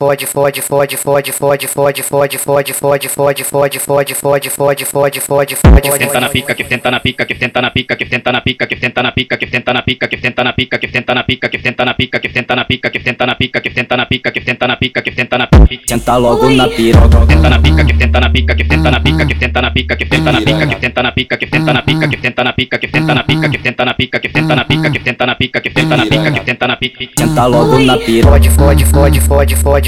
fode, fode, fode, fode, fode, fode, fode, fode, fode, fode, fode, fode, fode, fode, fode, fode, fode, Senta na pica, que senta na pica, que senta na pica, que senta na pica, que senta na pica, que senta na pica, que senta na pica, que senta na pica, que senta na pica, que senta na pica, que senta na pica, que senta na pica, que senta na pica, que senta na pica. Senta logo na piroca. Senta na pica, que senta na pica, que senta na pica, que senta na pica, que senta na pica, que senta na pica, que senta na pica, que senta na pica, que senta na pica, que senta na pica, que senta na pica, que senta na pica, que senta na pica, que senta na pica. Senta logo na piroca. fode, fode, fode, fode, fode,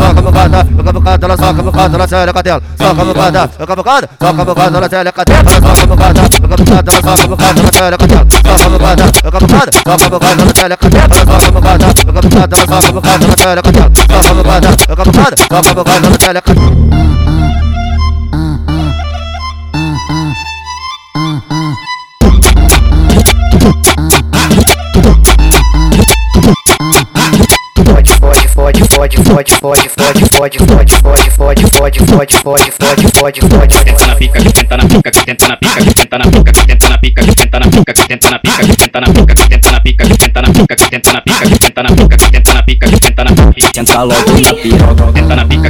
Soca a bocada, soca a bocada, ela soca a bocada, ela. Soca a bocada, soca a bocada, ela soca a bocada, ela soca a bocada, ela séria cadela. Soca a bocada, fode, fode, fode, fode, fode, fode, fode, fode, fode, fode, fode, fode, fode, fode, fode, fode, Senta na pica, que senta na pica, que senta na pica, que senta na pica, que senta na pica, que senta na pica, que senta na pica, que senta na pica, que senta na pica, que senta na pica, que senta na pica, que senta na pica, senta na pica, que senta na pica. Senta logo na piroca. Senta na pica,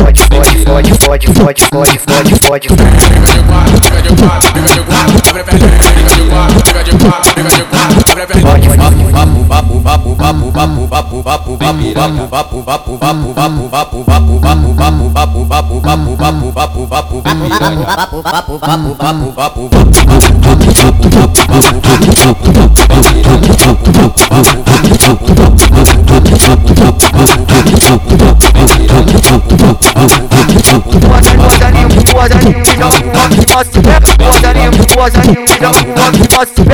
fode, fode, fode, fode, fode, fode,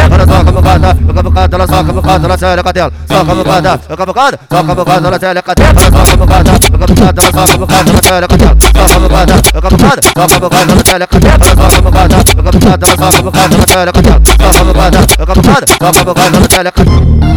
Ela soca a bocada, soca a bocada, ela soca a bocada, ela séria cadela. Soca a bocada, soca a bocada, soca a bocada, ela séria cadela. Ela soca a bocada, soca a bocada, ela soca a bocada, ela séria cadela. Soca a bocada, soca a bocada, soca a bocada, ela séria cadela. Ela soca a bocada, soca a bocada, ela soca a bocada, ela séria cadela. Soca a bocada, soca a bocada, soca a bocada, ela séria cadela.